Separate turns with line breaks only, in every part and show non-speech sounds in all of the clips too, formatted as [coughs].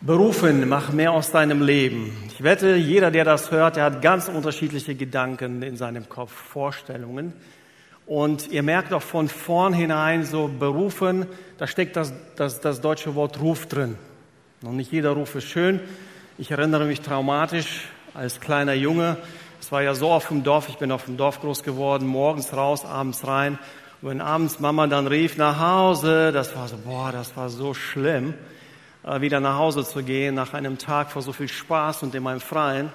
Berufen, mach mehr aus deinem Leben. Ich wette, jeder, der das hört, der hat ganz unterschiedliche Gedanken in seinem Kopf, Vorstellungen. Und ihr merkt auch von vornherein so berufen, da steckt das, das, das deutsche Wort Ruf drin. Und nicht jeder Ruf ist schön. Ich erinnere mich traumatisch als kleiner Junge. Es war ja so auf dem Dorf, ich bin auf dem Dorf groß geworden, morgens raus, abends rein. Und wenn abends Mama dann rief nach Hause, das war so, boah, das war so schlimm. Äh, wieder nach Hause zu gehen nach einem Tag vor so viel Spaß und in meinem Freien.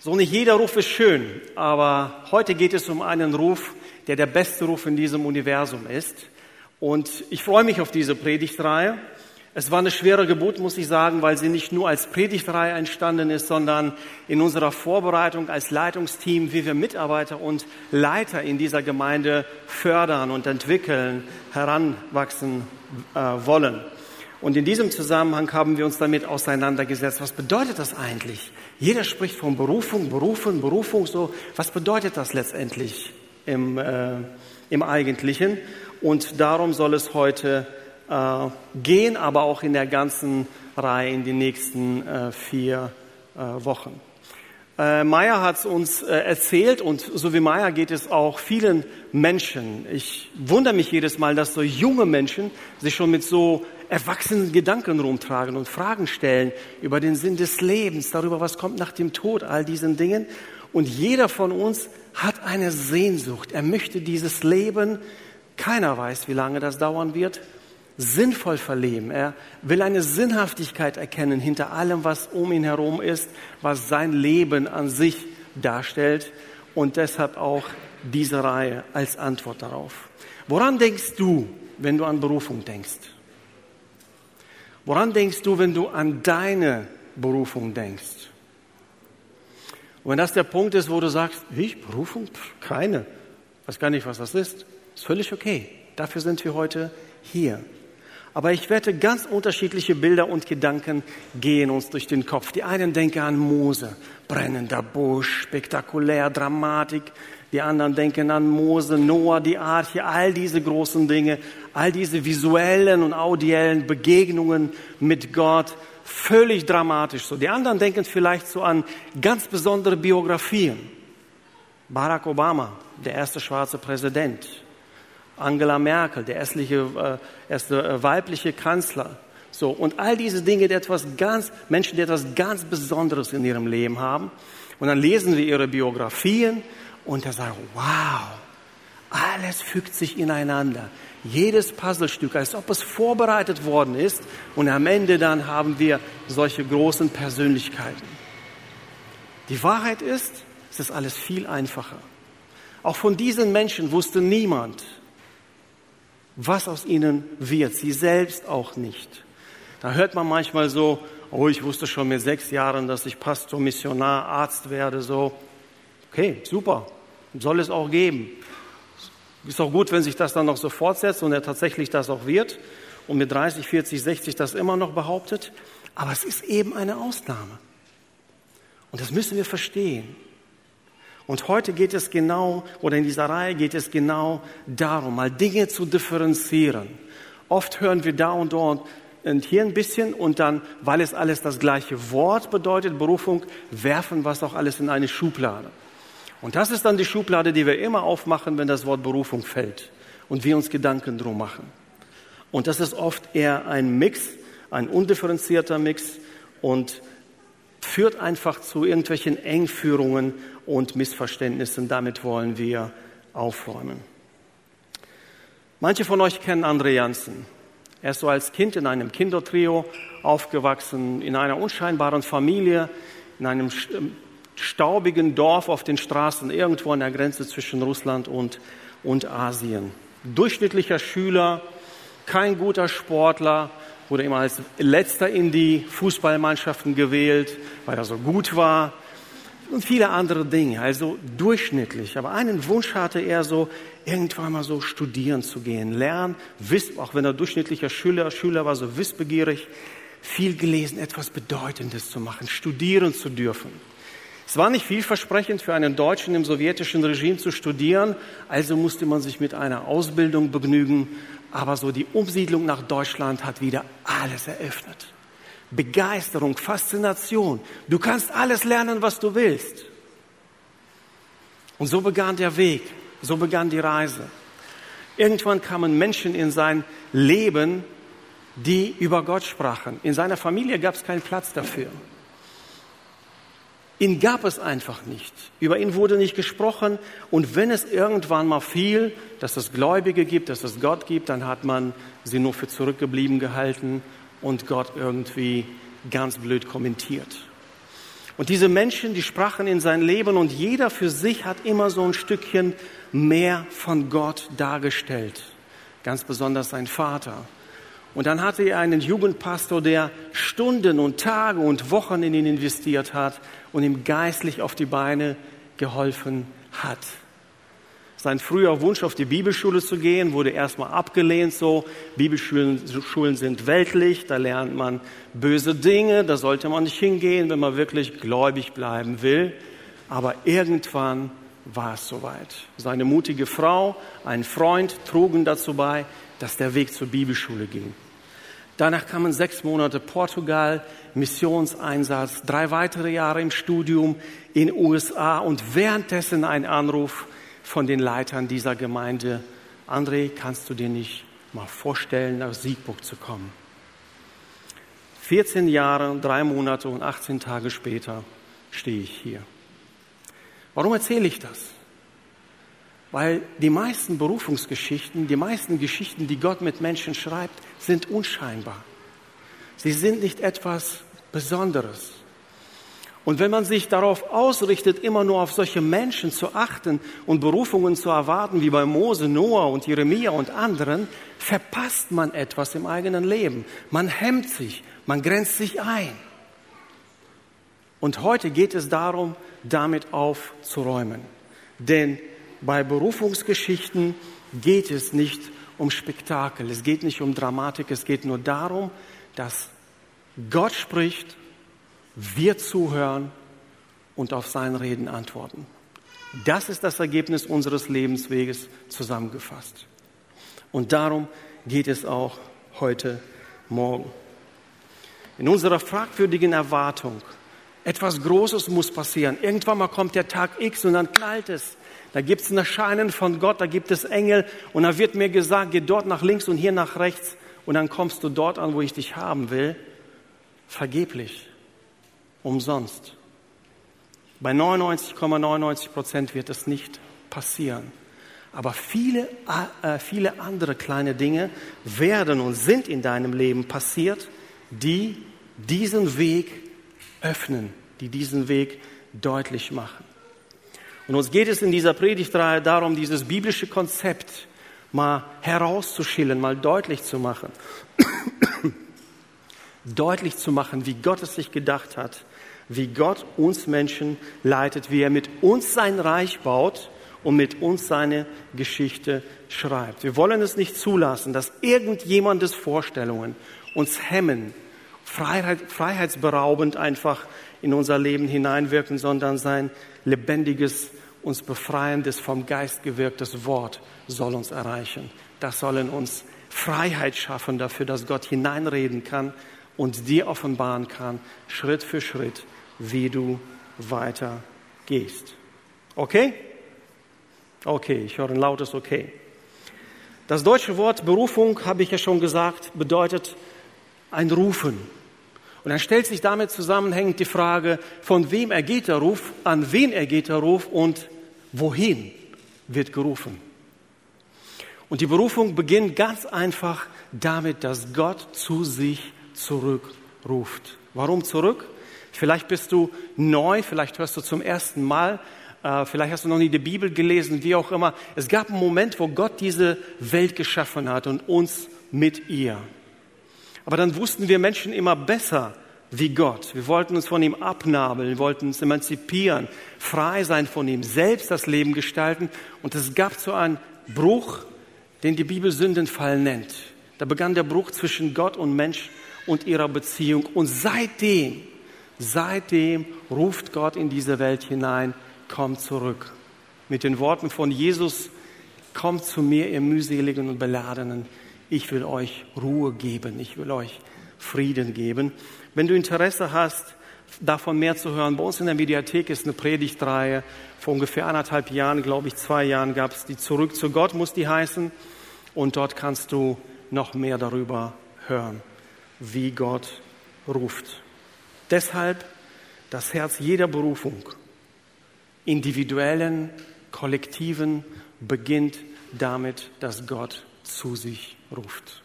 So nicht jeder Ruf ist schön, aber heute geht es um einen Ruf, der der beste Ruf in diesem Universum ist. Und ich freue mich auf diese Predigtreihe. Es war eine schwere Geburt, muss ich sagen, weil sie nicht nur als Predigtreihe entstanden ist, sondern in unserer Vorbereitung als Leitungsteam, wie wir Mitarbeiter und Leiter in dieser Gemeinde fördern und entwickeln, heranwachsen äh, wollen. Und in diesem Zusammenhang haben wir uns damit auseinandergesetzt. Was bedeutet das eigentlich? Jeder spricht von Berufung, Berufung, Berufung. So, was bedeutet das letztendlich im, äh, im Eigentlichen? Und darum soll es heute äh, gehen, aber auch in der ganzen Reihe in den nächsten äh, vier äh, Wochen. Äh, Meyer hat es uns äh, erzählt und so wie Meyer geht es auch vielen Menschen. Ich wundere mich jedes Mal, dass so junge Menschen sich schon mit so erwachsenen Gedanken rumtragen und Fragen stellen über den Sinn des Lebens, darüber, was kommt nach dem Tod, all diesen Dingen. Und jeder von uns hat eine Sehnsucht. Er möchte dieses Leben, keiner weiß, wie lange das dauern wird, sinnvoll verleben. Er will eine Sinnhaftigkeit erkennen hinter allem, was um ihn herum ist, was sein Leben an sich darstellt. Und deshalb auch diese Reihe als Antwort darauf. Woran denkst du, wenn du an Berufung denkst? Woran denkst du, wenn du an deine Berufung denkst? Und wenn das der Punkt ist, wo du sagst, wie, Berufung? Pff, keine. Weiß gar nicht, was das ist. Ist völlig okay. Dafür sind wir heute hier. Aber ich wette, ganz unterschiedliche Bilder und Gedanken gehen uns durch den Kopf. Die einen denken an Mose, brennender Busch, spektakulär, Dramatik. Die anderen denken an Mose, Noah, die Arche, all diese großen Dinge, all diese visuellen und audiellen Begegnungen mit Gott, völlig dramatisch. So, die anderen denken vielleicht so an ganz besondere Biografien. Barack Obama, der erste schwarze Präsident. Angela Merkel, der erstliche, äh, erste äh, weibliche Kanzler. So, und all diese Dinge, die etwas ganz, Menschen, die etwas ganz Besonderes in ihrem Leben haben. Und dann lesen wir ihre Biografien und er sagt, wow, alles fügt sich ineinander. Jedes Puzzlestück, als ob es vorbereitet worden ist. Und am Ende dann haben wir solche großen Persönlichkeiten. Die Wahrheit ist, es ist alles viel einfacher. Auch von diesen Menschen wusste niemand, was aus ihnen wird. Sie selbst auch nicht. Da hört man manchmal so, oh, ich wusste schon mit sechs Jahren, dass ich Pastor, Missionar, Arzt werde, so. Okay, super. Soll es auch geben. Ist auch gut, wenn sich das dann noch so fortsetzt und er tatsächlich das auch wird und mit 30, 40, 60 das immer noch behauptet. Aber es ist eben eine Ausnahme. Und das müssen wir verstehen. Und heute geht es genau, oder in dieser Reihe geht es genau darum, mal Dinge zu differenzieren. Oft hören wir da und dort und hier ein bisschen und dann, weil es alles das gleiche Wort bedeutet, Berufung, werfen es auch alles in eine Schublade. Und das ist dann die Schublade, die wir immer aufmachen, wenn das Wort Berufung fällt und wir uns Gedanken drum machen. Und das ist oft eher ein Mix, ein undifferenzierter Mix und führt einfach zu irgendwelchen Engführungen und Missverständnissen. Damit wollen wir aufräumen. Manche von euch kennen André Janssen. Er ist so als Kind in einem Kindertrio aufgewachsen, in einer unscheinbaren Familie, in einem staubigen Dorf auf den Straßen irgendwo an der Grenze zwischen Russland und, und Asien. Durchschnittlicher Schüler, kein guter Sportler, wurde immer als letzter in die Fußballmannschaften gewählt, weil er so gut war und viele andere Dinge, also durchschnittlich. Aber einen Wunsch hatte er so, irgendwann mal so studieren zu gehen, lernen, wiss, auch wenn er durchschnittlicher Schüler, Schüler war, so wissbegierig, viel gelesen, etwas Bedeutendes zu machen, studieren zu dürfen. Es war nicht vielversprechend für einen Deutschen im sowjetischen Regime zu studieren, also musste man sich mit einer Ausbildung begnügen. Aber so die Umsiedlung nach Deutschland hat wieder alles eröffnet. Begeisterung, Faszination. Du kannst alles lernen, was du willst. Und so begann der Weg, so begann die Reise. Irgendwann kamen Menschen in sein Leben, die über Gott sprachen. In seiner Familie gab es keinen Platz dafür. Ihn gab es einfach nicht. Über ihn wurde nicht gesprochen. Und wenn es irgendwann mal fiel, dass es Gläubige gibt, dass es Gott gibt, dann hat man sie nur für zurückgeblieben gehalten und Gott irgendwie ganz blöd kommentiert. Und diese Menschen, die sprachen in sein Leben und jeder für sich hat immer so ein Stückchen mehr von Gott dargestellt. Ganz besonders sein Vater. Und dann hatte er einen Jugendpastor, der Stunden und Tage und Wochen in ihn investiert hat und ihm geistlich auf die Beine geholfen hat. Sein früher Wunsch, auf die Bibelschule zu gehen, wurde erstmal abgelehnt. So, Bibelschulen Schulen sind weltlich, da lernt man böse Dinge, da sollte man nicht hingehen, wenn man wirklich gläubig bleiben will. Aber irgendwann war es soweit. Seine mutige Frau, ein Freund trugen dazu bei, dass der Weg zur Bibelschule ging. Danach kamen sechs Monate Portugal, Missionseinsatz, drei weitere Jahre im Studium in USA und währenddessen ein Anruf von den Leitern dieser Gemeinde. André, kannst du dir nicht mal vorstellen, nach Siegburg zu kommen? 14 Jahre, drei Monate und 18 Tage später stehe ich hier. Warum erzähle ich das? Weil die meisten Berufungsgeschichten, die meisten Geschichten, die Gott mit Menschen schreibt, sind unscheinbar. Sie sind nicht etwas Besonderes. Und wenn man sich darauf ausrichtet, immer nur auf solche Menschen zu achten und Berufungen zu erwarten, wie bei Mose, Noah und Jeremia und anderen, verpasst man etwas im eigenen Leben. Man hemmt sich, man grenzt sich ein. Und heute geht es darum, damit aufzuräumen. Denn bei Berufungsgeschichten geht es nicht um Spektakel, es geht nicht um Dramatik, es geht nur darum, dass Gott spricht, wir zuhören und auf sein Reden antworten. Das ist das Ergebnis unseres Lebensweges zusammengefasst. Und darum geht es auch heute Morgen. In unserer fragwürdigen Erwartung, etwas Großes muss passieren. Irgendwann mal kommt der Tag X und dann knallt es. Da gibt es ein Erscheinen von Gott, da gibt es Engel und da wird mir gesagt, geh dort nach links und hier nach rechts und dann kommst du dort an, wo ich dich haben will. Vergeblich, umsonst. Bei 99,99 Prozent wird es nicht passieren. Aber viele, äh, viele andere kleine Dinge werden und sind in deinem Leben passiert, die diesen Weg öffnen, die diesen Weg deutlich machen. Und uns geht es in dieser Predigtreihe darum, dieses biblische Konzept mal herauszuschillen, mal deutlich zu machen. [coughs] deutlich zu machen, wie Gott es sich gedacht hat, wie Gott uns Menschen leitet, wie er mit uns sein Reich baut und mit uns seine Geschichte schreibt. Wir wollen es nicht zulassen, dass irgendjemandes Vorstellungen uns hemmen, Freiheit, freiheitsberaubend einfach in unser Leben hineinwirken, sondern sein lebendiges, uns befreiendes, vom Geist gewirktes Wort soll uns erreichen. Das soll in uns Freiheit schaffen dafür, dass Gott hineinreden kann und dir offenbaren kann, Schritt für Schritt, wie du weiter gehst. Okay? Okay, ich höre ein lautes Okay. Das deutsche Wort Berufung, habe ich ja schon gesagt, bedeutet ein Rufen. Und dann stellt sich damit zusammenhängend die Frage, von wem ergeht der Ruf, an wen ergeht der Ruf und wohin wird gerufen. Und die Berufung beginnt ganz einfach damit, dass Gott zu sich zurückruft. Warum zurück? Vielleicht bist du neu, vielleicht hörst du zum ersten Mal, äh, vielleicht hast du noch nie die Bibel gelesen, wie auch immer. Es gab einen Moment, wo Gott diese Welt geschaffen hat und uns mit ihr. Aber dann wussten wir Menschen immer besser wie Gott. Wir wollten uns von ihm abnabeln, wollten uns emanzipieren, frei sein von ihm, selbst das Leben gestalten. Und es gab so einen Bruch, den die Bibel Sündenfall nennt. Da begann der Bruch zwischen Gott und Mensch und ihrer Beziehung. Und seitdem, seitdem ruft Gott in diese Welt hinein, komm zurück. Mit den Worten von Jesus, kommt zu mir, ihr mühseligen und beladenen ich will euch Ruhe geben, ich will euch Frieden geben. Wenn du Interesse hast, davon mehr zu hören, bei uns in der Mediathek ist eine Predigtreihe. Vor ungefähr anderthalb Jahren, glaube ich, zwei Jahren gab es die Zurück zu Gott, muss die heißen. Und dort kannst du noch mehr darüber hören, wie Gott ruft. Deshalb das Herz jeder Berufung, individuellen, kollektiven, beginnt damit, dass Gott zu sich ruft.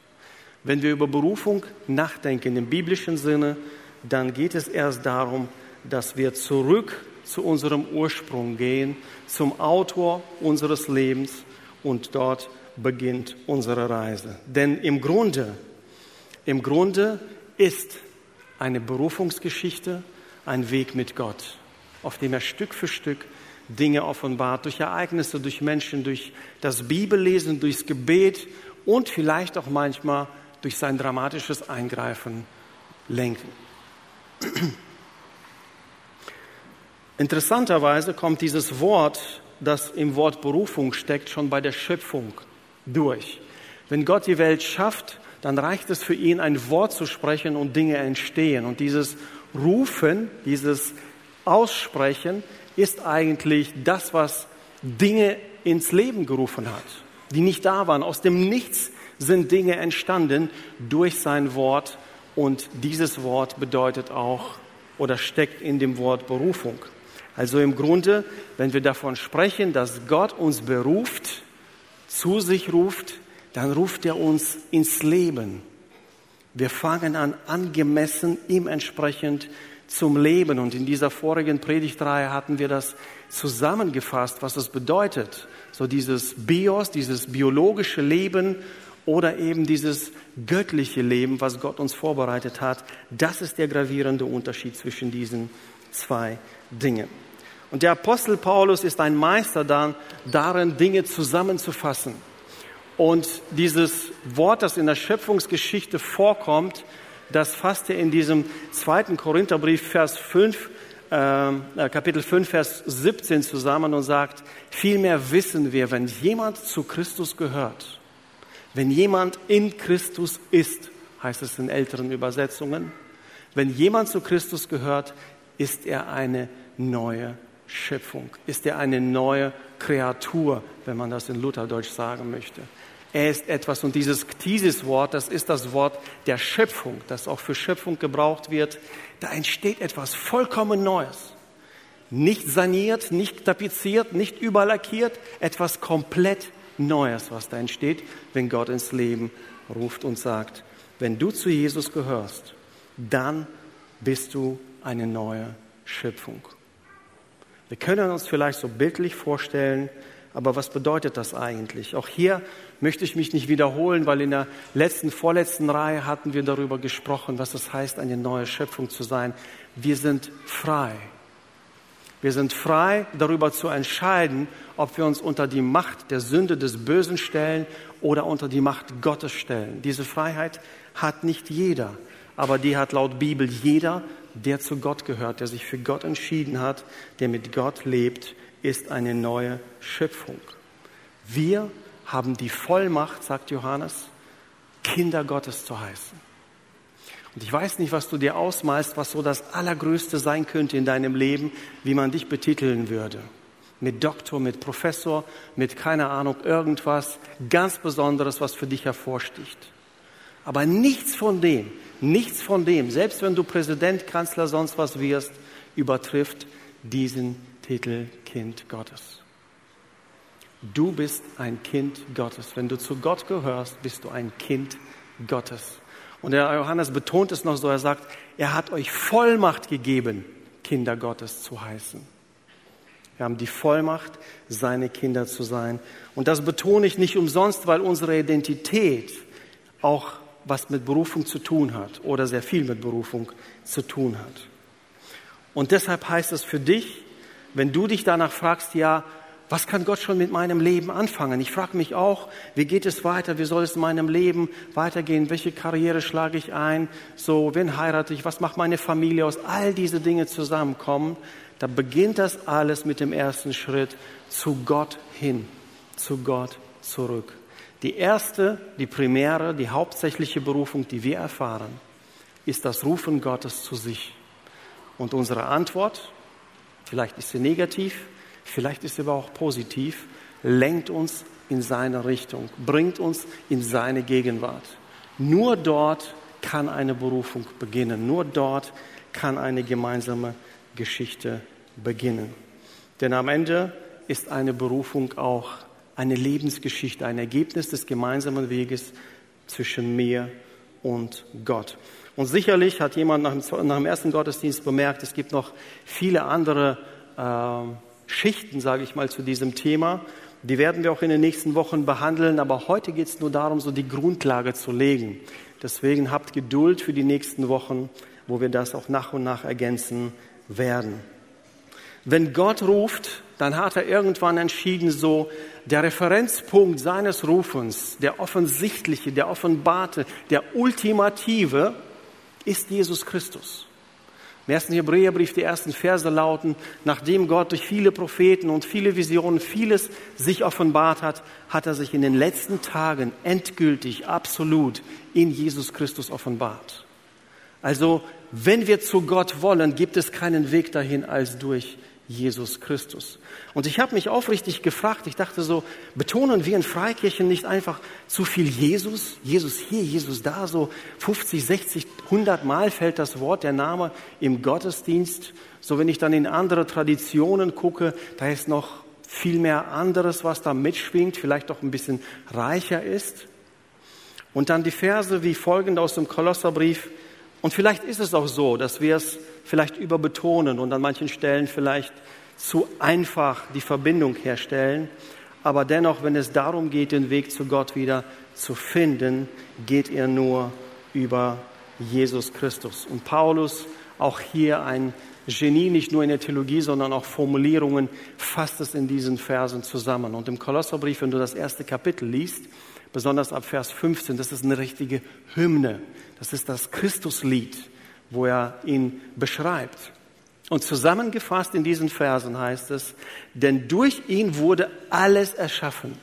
Wenn wir über Berufung nachdenken im biblischen Sinne, dann geht es erst darum, dass wir zurück zu unserem Ursprung gehen, zum Autor unseres Lebens und dort beginnt unsere Reise. Denn im Grunde, im Grunde ist eine Berufungsgeschichte ein Weg mit Gott, auf dem er Stück für Stück Dinge offenbart, durch Ereignisse, durch Menschen, durch das Bibellesen, durchs Gebet und vielleicht auch manchmal durch sein dramatisches Eingreifen lenken. [clears throat] Interessanterweise kommt dieses Wort, das im Wort Berufung steckt, schon bei der Schöpfung durch. Wenn Gott die Welt schafft, dann reicht es für ihn, ein Wort zu sprechen und Dinge entstehen. Und dieses Rufen, dieses Aussprechen ist eigentlich das, was Dinge ins Leben gerufen hat, die nicht da waren. Aus dem Nichts sind Dinge entstanden durch sein Wort und dieses Wort bedeutet auch oder steckt in dem Wort Berufung. Also im Grunde, wenn wir davon sprechen, dass Gott uns beruft, zu sich ruft, dann ruft er uns ins Leben. Wir fangen an, angemessen ihm entsprechend zum Leben. Und in dieser vorigen Predigtreihe hatten wir das zusammengefasst, was es bedeutet. So dieses Bios, dieses biologische Leben oder eben dieses göttliche Leben, was Gott uns vorbereitet hat. Das ist der gravierende Unterschied zwischen diesen zwei Dingen. Und der Apostel Paulus ist ein Meister dann, darin Dinge zusammenzufassen. Und dieses Wort, das in der Schöpfungsgeschichte vorkommt, das fasst er in diesem zweiten Korintherbrief, Vers 5, äh, äh, Kapitel 5, Vers 17 zusammen und sagt, vielmehr wissen wir, wenn jemand zu Christus gehört, wenn jemand in Christus ist, heißt es in älteren Übersetzungen, wenn jemand zu Christus gehört, ist er eine neue Schöpfung, ist er eine neue Kreatur, wenn man das in Lutherdeutsch sagen möchte. Er ist etwas und dieses Ktisis-Wort, das ist das Wort der Schöpfung, das auch für Schöpfung gebraucht wird. Da entsteht etwas vollkommen Neues. Nicht saniert, nicht tapeziert, nicht überlackiert, etwas komplett Neues, was da entsteht, wenn Gott ins Leben ruft und sagt, wenn du zu Jesus gehörst, dann bist du eine neue Schöpfung. Wir können uns vielleicht so bildlich vorstellen, aber was bedeutet das eigentlich? Auch hier möchte ich mich nicht wiederholen, weil in der letzten, vorletzten Reihe hatten wir darüber gesprochen, was es heißt, eine neue Schöpfung zu sein. Wir sind frei. Wir sind frei, darüber zu entscheiden, ob wir uns unter die Macht der Sünde des Bösen stellen oder unter die Macht Gottes stellen. Diese Freiheit hat nicht jeder, aber die hat laut Bibel jeder, der zu Gott gehört, der sich für Gott entschieden hat, der mit Gott lebt ist eine neue Schöpfung. Wir haben die Vollmacht, sagt Johannes, Kinder Gottes zu heißen. Und ich weiß nicht, was du dir ausmalst, was so das Allergrößte sein könnte in deinem Leben, wie man dich betiteln würde. Mit Doktor, mit Professor, mit keine Ahnung, irgendwas ganz Besonderes, was für dich hervorsticht. Aber nichts von dem, nichts von dem, selbst wenn du Präsident, Kanzler, sonst was wirst, übertrifft diesen Titel Kind Gottes. Du bist ein Kind Gottes. Wenn du zu Gott gehörst, bist du ein Kind Gottes. Und der Johannes betont es noch so, er sagt, er hat euch Vollmacht gegeben, Kinder Gottes zu heißen. Wir haben die Vollmacht, seine Kinder zu sein. Und das betone ich nicht umsonst, weil unsere Identität auch was mit Berufung zu tun hat oder sehr viel mit Berufung zu tun hat. Und deshalb heißt es für dich, wenn du dich danach fragst, ja, was kann Gott schon mit meinem Leben anfangen? Ich frage mich auch, wie geht es weiter? Wie soll es in meinem Leben weitergehen? Welche Karriere schlage ich ein? So, wen heirate ich? Was macht meine Familie aus? All diese Dinge zusammenkommen. Da beginnt das alles mit dem ersten Schritt zu Gott hin, zu Gott zurück. Die erste, die primäre, die hauptsächliche Berufung, die wir erfahren, ist das Rufen Gottes zu sich. Und unsere Antwort, vielleicht ist sie negativ, vielleicht ist sie aber auch positiv, lenkt uns in seine Richtung, bringt uns in seine Gegenwart. Nur dort kann eine Berufung beginnen. Nur dort kann eine gemeinsame Geschichte beginnen. Denn am Ende ist eine Berufung auch eine Lebensgeschichte, ein Ergebnis des gemeinsamen Weges zwischen mir und Gott. Und sicherlich hat jemand nach dem, nach dem ersten Gottesdienst bemerkt, es gibt noch viele andere äh, Schichten, sage ich mal, zu diesem Thema. Die werden wir auch in den nächsten Wochen behandeln, aber heute geht es nur darum, so die Grundlage zu legen. Deswegen habt Geduld für die nächsten Wochen, wo wir das auch nach und nach ergänzen werden. Wenn Gott ruft, dann hat er irgendwann entschieden, so der Referenzpunkt seines Rufens, der offensichtliche, der offenbarte, der ultimative, ist Jesus Christus. Im ersten Hebräerbrief, die ersten Verse lauten, nachdem Gott durch viele Propheten und viele Visionen vieles sich offenbart hat, hat er sich in den letzten Tagen endgültig, absolut in Jesus Christus offenbart. Also, wenn wir zu Gott wollen, gibt es keinen Weg dahin als durch Jesus Christus. Und ich habe mich aufrichtig gefragt, ich dachte so, betonen wir in Freikirchen nicht einfach zu viel Jesus? Jesus hier, Jesus da, so 50, 60, 100 Mal fällt das Wort, der Name im Gottesdienst. So wenn ich dann in andere Traditionen gucke, da ist noch viel mehr anderes, was da mitschwingt, vielleicht auch ein bisschen reicher ist. Und dann die Verse wie folgende aus dem Kolosserbrief. Und vielleicht ist es auch so, dass wir es vielleicht überbetonen und an manchen Stellen vielleicht zu einfach die Verbindung herstellen. Aber dennoch, wenn es darum geht, den Weg zu Gott wieder zu finden, geht er nur über Jesus Christus. Und Paulus, auch hier ein Genie, nicht nur in der Theologie, sondern auch Formulierungen, fasst es in diesen Versen zusammen. Und im Kolosserbrief, wenn du das erste Kapitel liest, besonders ab Vers 15, das ist eine richtige Hymne. Das ist das Christuslied wo er ihn beschreibt. Und zusammengefasst in diesen Versen heißt es, denn durch ihn wurde alles erschaffen,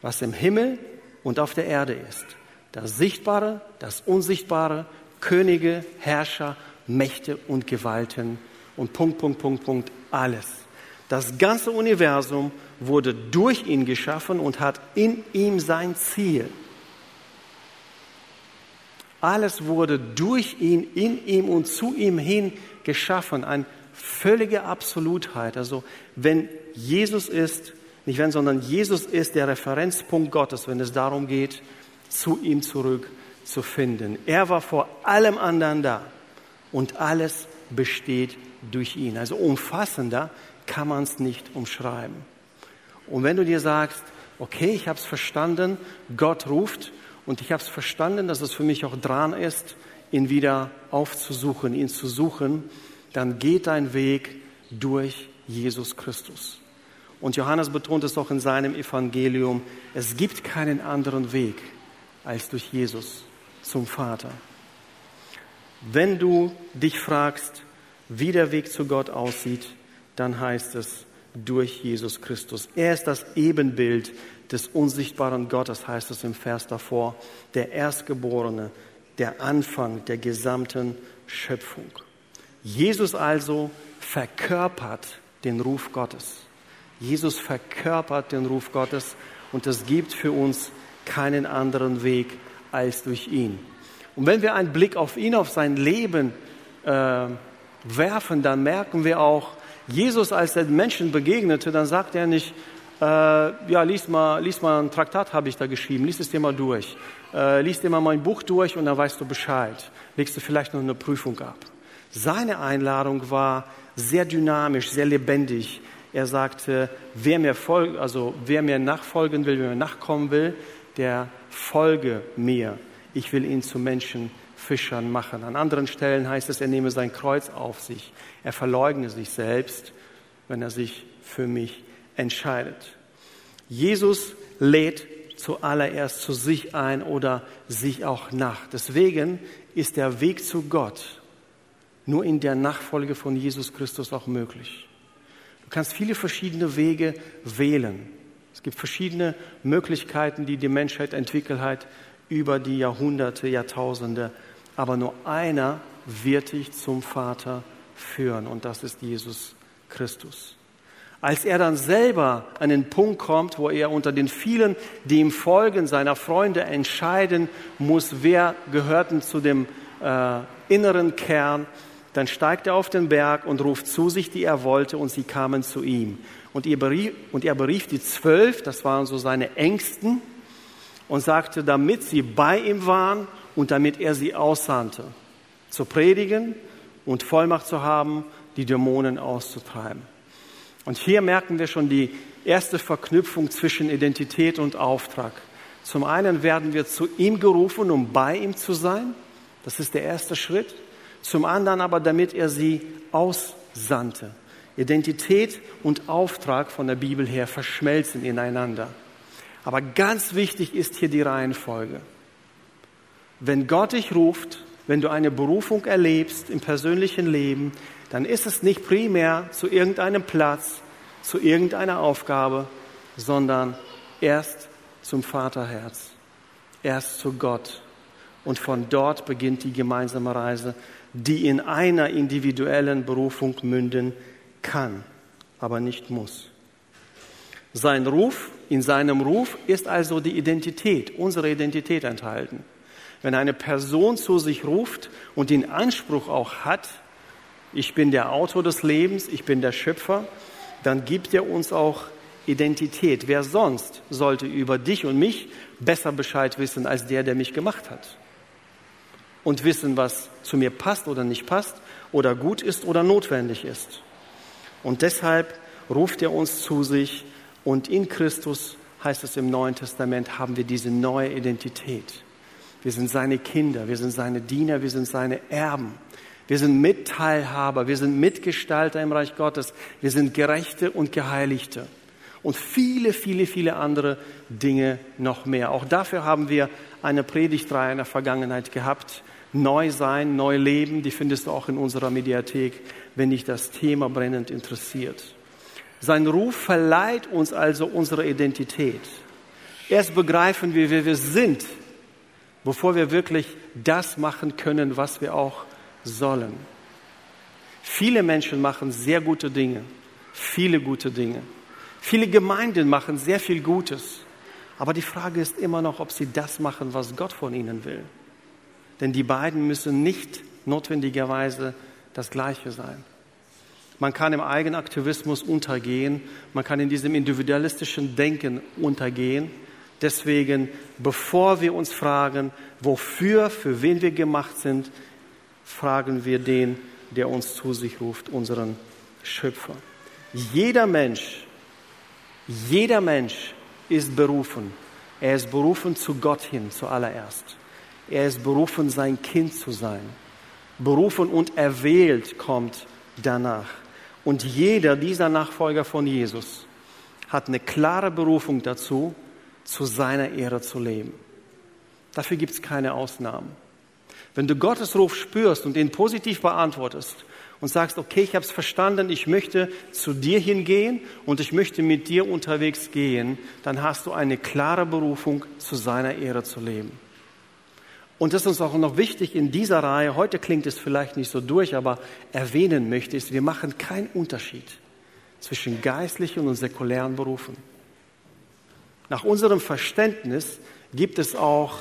was im Himmel und auf der Erde ist. Das Sichtbare, das Unsichtbare, Könige, Herrscher, Mächte und Gewalten und Punkt, Punkt, Punkt, Punkt, alles. Das ganze Universum wurde durch ihn geschaffen und hat in ihm sein Ziel. Alles wurde durch ihn, in ihm und zu ihm hin geschaffen. Eine völlige Absolutheit. Also wenn Jesus ist, nicht wenn, sondern Jesus ist der Referenzpunkt Gottes, wenn es darum geht, zu ihm zurück zu finden. Er war vor allem anderen da und alles besteht durch ihn. Also umfassender kann man es nicht umschreiben. Und wenn du dir sagst, okay, ich habe es verstanden, Gott ruft und ich habe es verstanden, dass es für mich auch dran ist, ihn wieder aufzusuchen, ihn zu suchen. Dann geht dein Weg durch Jesus Christus. Und Johannes betont es auch in seinem Evangelium, es gibt keinen anderen Weg als durch Jesus zum Vater. Wenn du dich fragst, wie der Weg zu Gott aussieht, dann heißt es durch Jesus Christus. Er ist das Ebenbild des unsichtbaren Gottes, heißt es im Vers davor, der Erstgeborene, der Anfang der gesamten Schöpfung. Jesus also verkörpert den Ruf Gottes. Jesus verkörpert den Ruf Gottes und es gibt für uns keinen anderen Weg als durch ihn. Und wenn wir einen Blick auf ihn, auf sein Leben äh, werfen, dann merken wir auch, Jesus, als er den Menschen begegnete, dann sagt er nicht, äh, ja, lies mal, lies mal ein Traktat, habe ich da geschrieben, lies es dir mal durch. Äh, lies dir mal mein Buch durch und dann weißt du Bescheid. Legst du vielleicht noch eine Prüfung ab. Seine Einladung war sehr dynamisch, sehr lebendig. Er sagte, wer mir, folg, also wer mir nachfolgen will, wer mir nachkommen will, der folge mir. Ich will ihn zu Menschenfischern machen. An anderen Stellen heißt es, er nehme sein Kreuz auf sich. Er verleugne sich selbst, wenn er sich für mich entscheidet. Jesus lädt zuallererst zu sich ein oder sich auch nach. Deswegen ist der Weg zu Gott nur in der Nachfolge von Jesus Christus auch möglich. Du kannst viele verschiedene Wege wählen. Es gibt verschiedene Möglichkeiten, die die Menschheit entwickelt hat über die Jahrhunderte, Jahrtausende aber nur einer wird dich zum Vater führen und das ist Jesus Christus. Als er dann selber an den Punkt kommt, wo er unter den vielen, die ihm folgen, seiner Freunde entscheiden muss, wer gehörten zu dem äh, inneren Kern, dann steigt er auf den Berg und ruft zu sich, die er wollte, und sie kamen zu ihm. Und er berief, und er berief die zwölf, das waren so seine Ängsten, und sagte, damit sie bei ihm waren und damit er sie aussandte, zu predigen und Vollmacht zu haben, die Dämonen auszutreiben. Und hier merken wir schon die erste Verknüpfung zwischen Identität und Auftrag. Zum einen werden wir zu ihm gerufen, um bei ihm zu sein. Das ist der erste Schritt. Zum anderen aber, damit er sie aussandte. Identität und Auftrag von der Bibel her verschmelzen ineinander. Aber ganz wichtig ist hier die Reihenfolge. Wenn Gott dich ruft, wenn du eine Berufung erlebst im persönlichen Leben, dann ist es nicht primär zu irgendeinem Platz, zu irgendeiner Aufgabe, sondern erst zum Vaterherz, erst zu Gott. Und von dort beginnt die gemeinsame Reise, die in einer individuellen Berufung münden kann, aber nicht muss. Sein Ruf, in seinem Ruf ist also die Identität, unsere Identität enthalten. Wenn eine Person zu sich ruft und den Anspruch auch hat, ich bin der Autor des Lebens, ich bin der Schöpfer, dann gibt er uns auch Identität. Wer sonst sollte über dich und mich besser Bescheid wissen als der, der mich gemacht hat? Und wissen, was zu mir passt oder nicht passt oder gut ist oder notwendig ist. Und deshalb ruft er uns zu sich und in Christus heißt es im Neuen Testament, haben wir diese neue Identität. Wir sind seine Kinder, wir sind seine Diener, wir sind seine Erben. Wir sind Mitteilhaber, wir sind Mitgestalter im Reich Gottes, wir sind Gerechte und Geheiligte. Und viele, viele, viele andere Dinge noch mehr. Auch dafür haben wir eine Predigtreihe in der Vergangenheit gehabt. Neu sein, neu leben, die findest du auch in unserer Mediathek, wenn dich das Thema brennend interessiert. Sein Ruf verleiht uns also unsere Identität. Erst begreifen wir, wer wir sind bevor wir wirklich das machen können, was wir auch sollen. Viele Menschen machen sehr gute Dinge, viele gute Dinge. Viele Gemeinden machen sehr viel Gutes. Aber die Frage ist immer noch, ob sie das machen, was Gott von ihnen will. Denn die beiden müssen nicht notwendigerweise das Gleiche sein. Man kann im Eigenaktivismus untergehen, man kann in diesem individualistischen Denken untergehen Deswegen, bevor wir uns fragen, wofür, für wen wir gemacht sind, fragen wir den, der uns zu sich ruft, unseren Schöpfer. Jeder Mensch, jeder Mensch ist berufen. Er ist berufen zu Gott hin zuallererst. Er ist berufen, sein Kind zu sein. Berufen und erwählt kommt danach. Und jeder dieser Nachfolger von Jesus hat eine klare Berufung dazu, zu seiner Ehre zu leben. Dafür gibt es keine Ausnahmen. Wenn du Gottes Ruf spürst und ihn positiv beantwortest und sagst, okay, ich habe es verstanden, ich möchte zu dir hingehen und ich möchte mit dir unterwegs gehen, dann hast du eine klare Berufung, zu seiner Ehre zu leben. Und das ist uns auch noch wichtig in dieser Reihe, heute klingt es vielleicht nicht so durch, aber erwähnen möchte ich, wir machen keinen Unterschied zwischen geistlichen und säkulären Berufen. Nach unserem Verständnis gibt es auch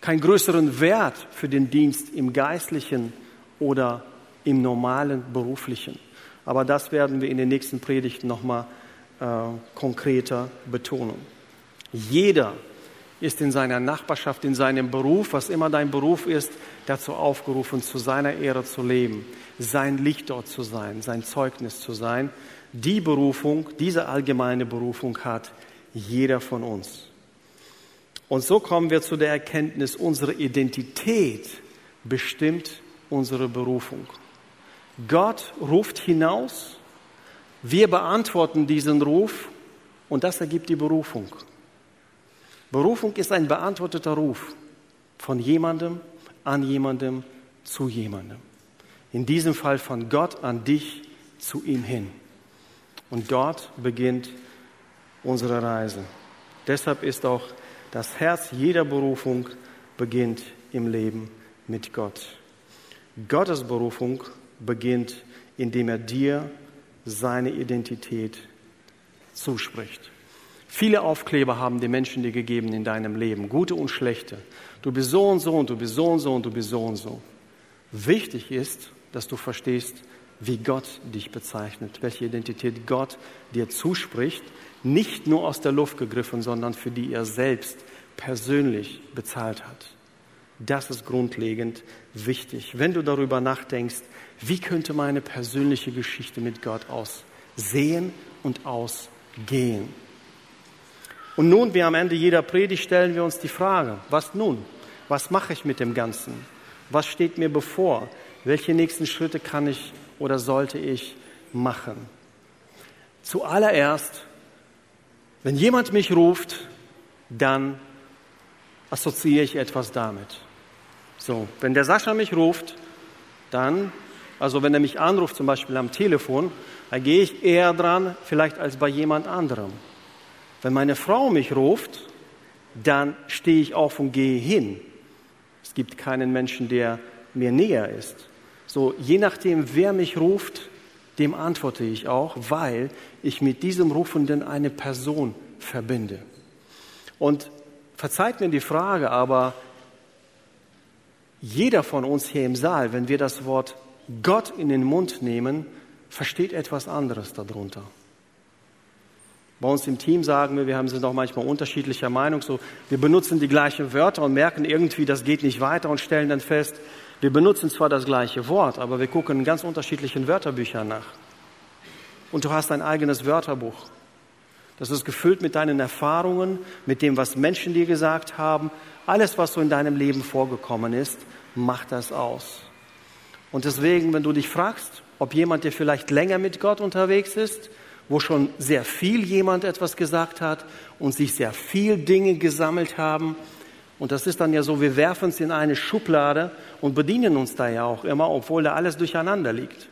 keinen größeren Wert für den Dienst im geistlichen oder im normalen beruflichen. Aber das werden wir in den nächsten Predigten nochmal äh, konkreter betonen. Jeder ist in seiner Nachbarschaft, in seinem Beruf, was immer dein Beruf ist, dazu aufgerufen, zu seiner Ehre zu leben, sein Licht dort zu sein, sein Zeugnis zu sein. Die Berufung, diese allgemeine Berufung hat jeder von uns. Und so kommen wir zu der Erkenntnis, unsere Identität bestimmt unsere Berufung. Gott ruft hinaus, wir beantworten diesen Ruf und das ergibt die Berufung. Berufung ist ein beantworteter Ruf von jemandem an jemandem zu jemandem. In diesem Fall von Gott an dich zu ihm hin. Und dort beginnt unsere Reise. Deshalb ist auch das Herz jeder Berufung beginnt im Leben mit Gott. Gottes Berufung beginnt, indem er dir seine Identität zuspricht. Viele Aufkleber haben die Menschen dir gegeben in deinem Leben, gute und schlechte. Du bist so und so und du bist so und so und du bist so und so. Wichtig ist, dass du verstehst, wie Gott dich bezeichnet, welche Identität Gott dir zuspricht, nicht nur aus der Luft gegriffen, sondern für die er selbst persönlich bezahlt hat. Das ist grundlegend wichtig. Wenn du darüber nachdenkst, wie könnte meine persönliche Geschichte mit Gott aussehen und ausgehen? Und nun, wie am Ende jeder Predigt, stellen wir uns die Frage, was nun? Was mache ich mit dem Ganzen? Was steht mir bevor? Welche nächsten Schritte kann ich oder sollte ich machen? Zuallererst, wenn jemand mich ruft, dann assoziiere ich etwas damit. So, wenn der Sascha mich ruft, dann, also wenn er mich anruft, zum Beispiel am Telefon, dann gehe ich eher dran, vielleicht als bei jemand anderem. Wenn meine Frau mich ruft, dann stehe ich auf und gehe hin. Es gibt keinen Menschen, der mir näher ist. So, je nachdem, wer mich ruft, dem antworte ich auch, weil ich mit diesem Rufenden eine Person verbinde. Und verzeiht mir die Frage, aber jeder von uns hier im Saal, wenn wir das Wort Gott in den Mund nehmen, versteht etwas anderes darunter. Bei uns im Team sagen wir, wir haben sind auch manchmal unterschiedlicher Meinung, so wir benutzen die gleichen Wörter und merken irgendwie, das geht nicht weiter und stellen dann fest, wir benutzen zwar das gleiche Wort, aber wir gucken in ganz unterschiedlichen Wörterbüchern nach. Und du hast ein eigenes Wörterbuch. Das ist gefüllt mit deinen Erfahrungen, mit dem, was Menschen dir gesagt haben. Alles, was so in deinem Leben vorgekommen ist, macht das aus. Und deswegen, wenn du dich fragst, ob jemand, der vielleicht länger mit Gott unterwegs ist, wo schon sehr viel jemand etwas gesagt hat und sich sehr viel Dinge gesammelt haben. Und das ist dann ja so, wir werfen es in eine Schublade und bedienen uns da ja auch immer, obwohl da alles durcheinander liegt.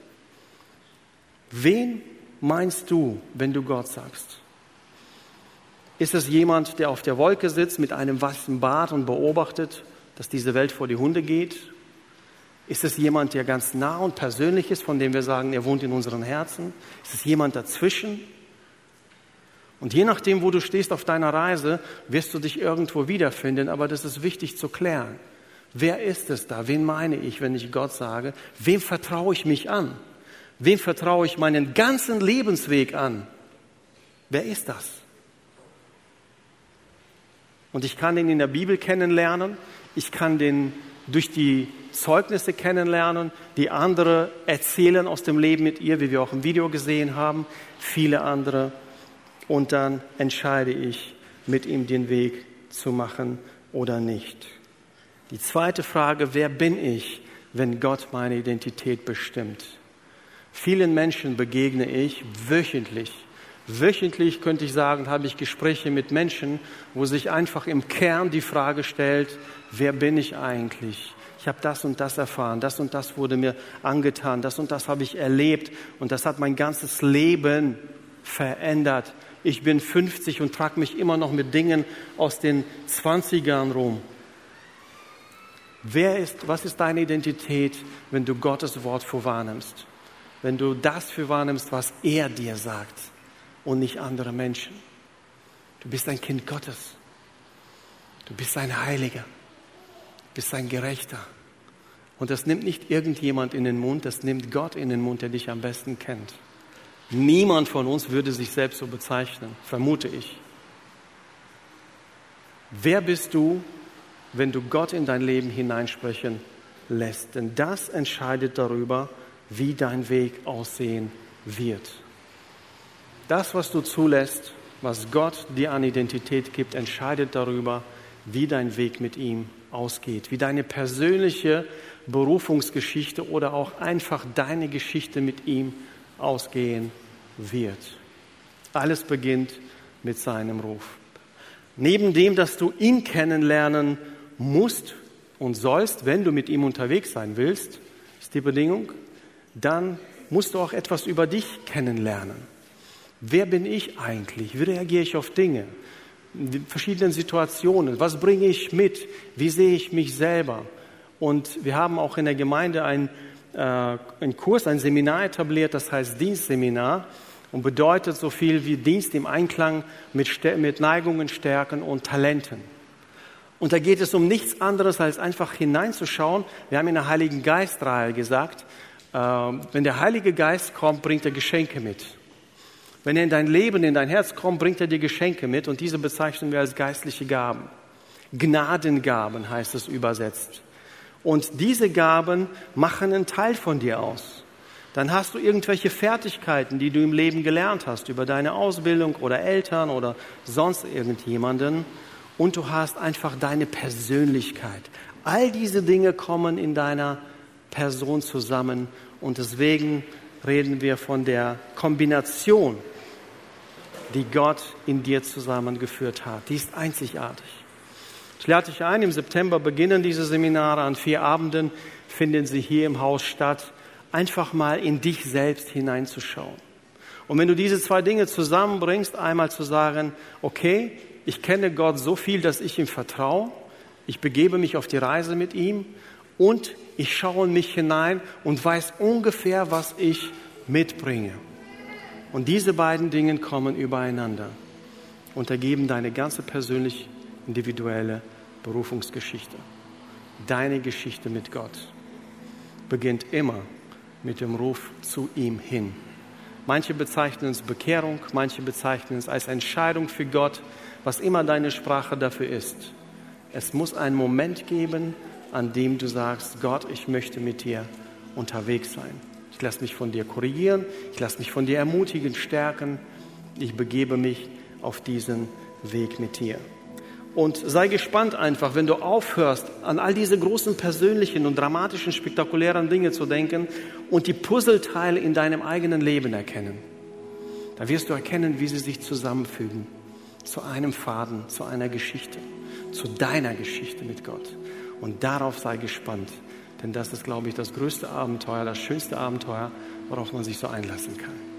Wen meinst du, wenn du Gott sagst? Ist es jemand, der auf der Wolke sitzt mit einem weißen Bart und beobachtet, dass diese Welt vor die Hunde geht? Ist es jemand, der ganz nah und persönlich ist, von dem wir sagen, er wohnt in unseren Herzen? Ist es jemand dazwischen? Und je nachdem, wo du stehst auf deiner Reise, wirst du dich irgendwo wiederfinden, aber das ist wichtig zu klären. Wer ist es da? Wen meine ich, wenn ich Gott sage? Wem vertraue ich mich an? Wem vertraue ich meinen ganzen Lebensweg an? Wer ist das? Und ich kann ihn in der Bibel kennenlernen, ich kann den durch die Zeugnisse kennenlernen, die andere erzählen aus dem Leben mit ihr, wie wir auch im Video gesehen haben, viele andere. Und dann entscheide ich, mit ihm den Weg zu machen oder nicht. Die zweite Frage, wer bin ich, wenn Gott meine Identität bestimmt? Vielen Menschen begegne ich wöchentlich. Wöchentlich könnte ich sagen, habe ich Gespräche mit Menschen, wo sich einfach im Kern die Frage stellt, wer bin ich eigentlich? Ich habe das und das erfahren, das und das wurde mir angetan, das und das habe ich erlebt und das hat mein ganzes Leben verändert. Ich bin 50 und trage mich immer noch mit Dingen aus den 20ern rum. Wer ist, was ist deine Identität, wenn du Gottes Wort für wahrnimmst? Wenn du das für wahrnimmst, was er dir sagt und nicht andere Menschen. Du bist ein Kind Gottes. Du bist ein Heiliger bist ein Gerechter. Und das nimmt nicht irgendjemand in den Mund, das nimmt Gott in den Mund, der dich am besten kennt. Niemand von uns würde sich selbst so bezeichnen, vermute ich. Wer bist du, wenn du Gott in dein Leben hineinsprechen lässt? Denn das entscheidet darüber, wie dein Weg aussehen wird. Das, was du zulässt, was Gott dir an Identität gibt, entscheidet darüber, wie dein Weg mit ihm ausgeht, wie deine persönliche Berufungsgeschichte oder auch einfach deine Geschichte mit ihm ausgehen wird. Alles beginnt mit seinem Ruf. Neben dem, dass du ihn kennenlernen musst und sollst, wenn du mit ihm unterwegs sein willst, ist die Bedingung, dann musst du auch etwas über dich kennenlernen. Wer bin ich eigentlich? Wie reagiere ich auf Dinge? in verschiedenen Situationen. Was bringe ich mit? Wie sehe ich mich selber? Und wir haben auch in der Gemeinde ein, einen Kurs, ein Seminar etabliert, das heißt Dienstseminar und bedeutet so viel wie Dienst im Einklang mit, mit Neigungen, Stärken und Talenten. Und da geht es um nichts anderes, als einfach hineinzuschauen. Wir haben in der Heiligen Geistreihe gesagt, äh, wenn der Heilige Geist kommt, bringt er Geschenke mit. Wenn er in dein Leben, in dein Herz kommt, bringt er dir Geschenke mit und diese bezeichnen wir als geistliche Gaben. Gnadengaben heißt es übersetzt. Und diese Gaben machen einen Teil von dir aus. Dann hast du irgendwelche Fertigkeiten, die du im Leben gelernt hast, über deine Ausbildung oder Eltern oder sonst irgendjemanden. Und du hast einfach deine Persönlichkeit. All diese Dinge kommen in deiner Person zusammen. Und deswegen reden wir von der Kombination, die Gott in dir zusammengeführt hat. Die ist einzigartig. Ich lade dich ein, im September beginnen diese Seminare. An vier Abenden finden sie hier im Haus statt. Einfach mal in dich selbst hineinzuschauen. Und wenn du diese zwei Dinge zusammenbringst, einmal zu sagen, okay, ich kenne Gott so viel, dass ich ihm vertraue, ich begebe mich auf die Reise mit ihm und ich schaue in mich hinein und weiß ungefähr, was ich mitbringe. Und diese beiden Dinge kommen übereinander und ergeben deine ganze persönlich individuelle Berufungsgeschichte. Deine Geschichte mit Gott beginnt immer mit dem Ruf zu ihm hin. Manche bezeichnen es Bekehrung, manche bezeichnen es als Entscheidung für Gott, was immer deine Sprache dafür ist. Es muss einen Moment geben, an dem du sagst, Gott, ich möchte mit dir unterwegs sein. Ich lasse mich von dir korrigieren, ich lasse mich von dir ermutigen, stärken. Ich begebe mich auf diesen Weg mit dir. Und sei gespannt einfach, wenn du aufhörst, an all diese großen persönlichen und dramatischen, spektakulären Dinge zu denken und die Puzzleteile in deinem eigenen Leben erkennen. Da wirst du erkennen, wie sie sich zusammenfügen zu einem Faden, zu einer Geschichte, zu deiner Geschichte mit Gott. Und darauf sei gespannt, denn das ist, glaube ich, das größte Abenteuer, das schönste Abenteuer, worauf man sich so einlassen kann.